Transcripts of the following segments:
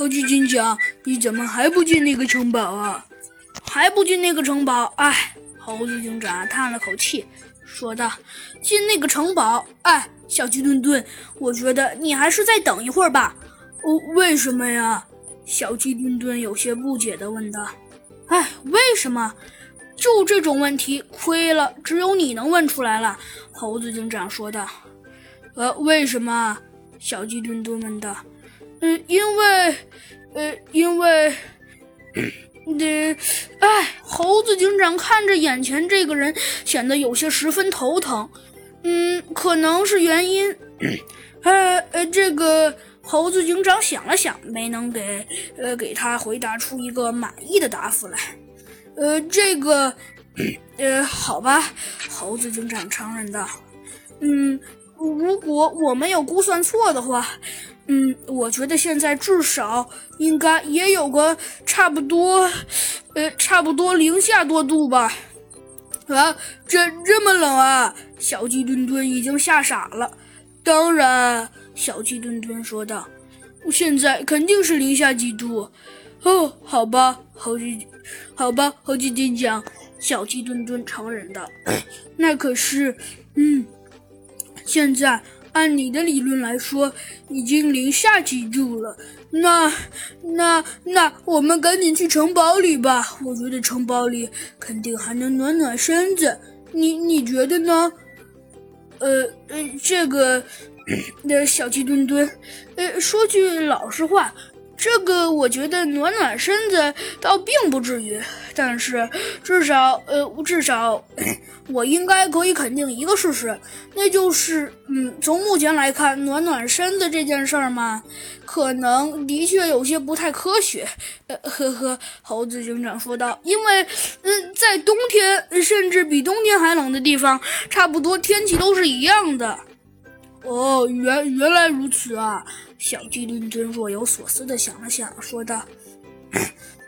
猴子警长，你怎么还不进那个城堡啊？还不进那个城堡？哎，猴子警长叹了口气，说道：“进那个城堡，哎，小鸡墩墩，我觉得你还是再等一会儿吧。”哦，为什么呀？小鸡墩墩有些不解地问道。“哎，为什么？就这种问题，亏了只有你能问出来了。”猴子警长说道。“呃，为什么？”小鸡墩墩问道。“嗯，因为，呃，因为，呃，哎，猴子警长看着眼前这个人，显得有些十分头疼。嗯，可能是原因，呃，呃，这个。”猴子警长想了想，没能给呃给他回答出一个满意的答复来。呃，这个，呃，好吧，猴子警长承认道。嗯，如果我没有估算错的话，嗯，我觉得现在至少应该也有个差不多，呃，差不多零下多度吧。啊，这这么冷啊！小鸡墩墩已经吓傻了。当然。小鸡墩墩说道：“现在肯定是零下几度。”哦，好吧，猴子，好吧，猴子警长。小鸡墩墩承认道：“那可是，嗯，现在按你的理论来说，已经零下几度了。那，那，那，我们赶紧去城堡里吧。我觉得城堡里肯定还能暖暖身子。你，你觉得呢？呃，呃，这个。”那小鸡墩墩，呃，说句老实话，这个我觉得暖暖身子倒并不至于，但是至少，呃，至少我应该可以肯定一个事实，那就是，嗯，从目前来看，暖暖身子这件事儿嘛，可能的确有些不太科学。呃，呵呵，猴子警长说道，因为，嗯，在冬天，甚至比冬天还冷的地方，差不多天气都是一样的。哦，原原来如此啊！小鸡墩墩若有所思地想了想，说道：“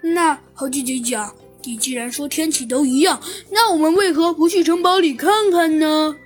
那猴姐姐讲，你既然说天气都一样，那我们为何不去城堡里看看呢？”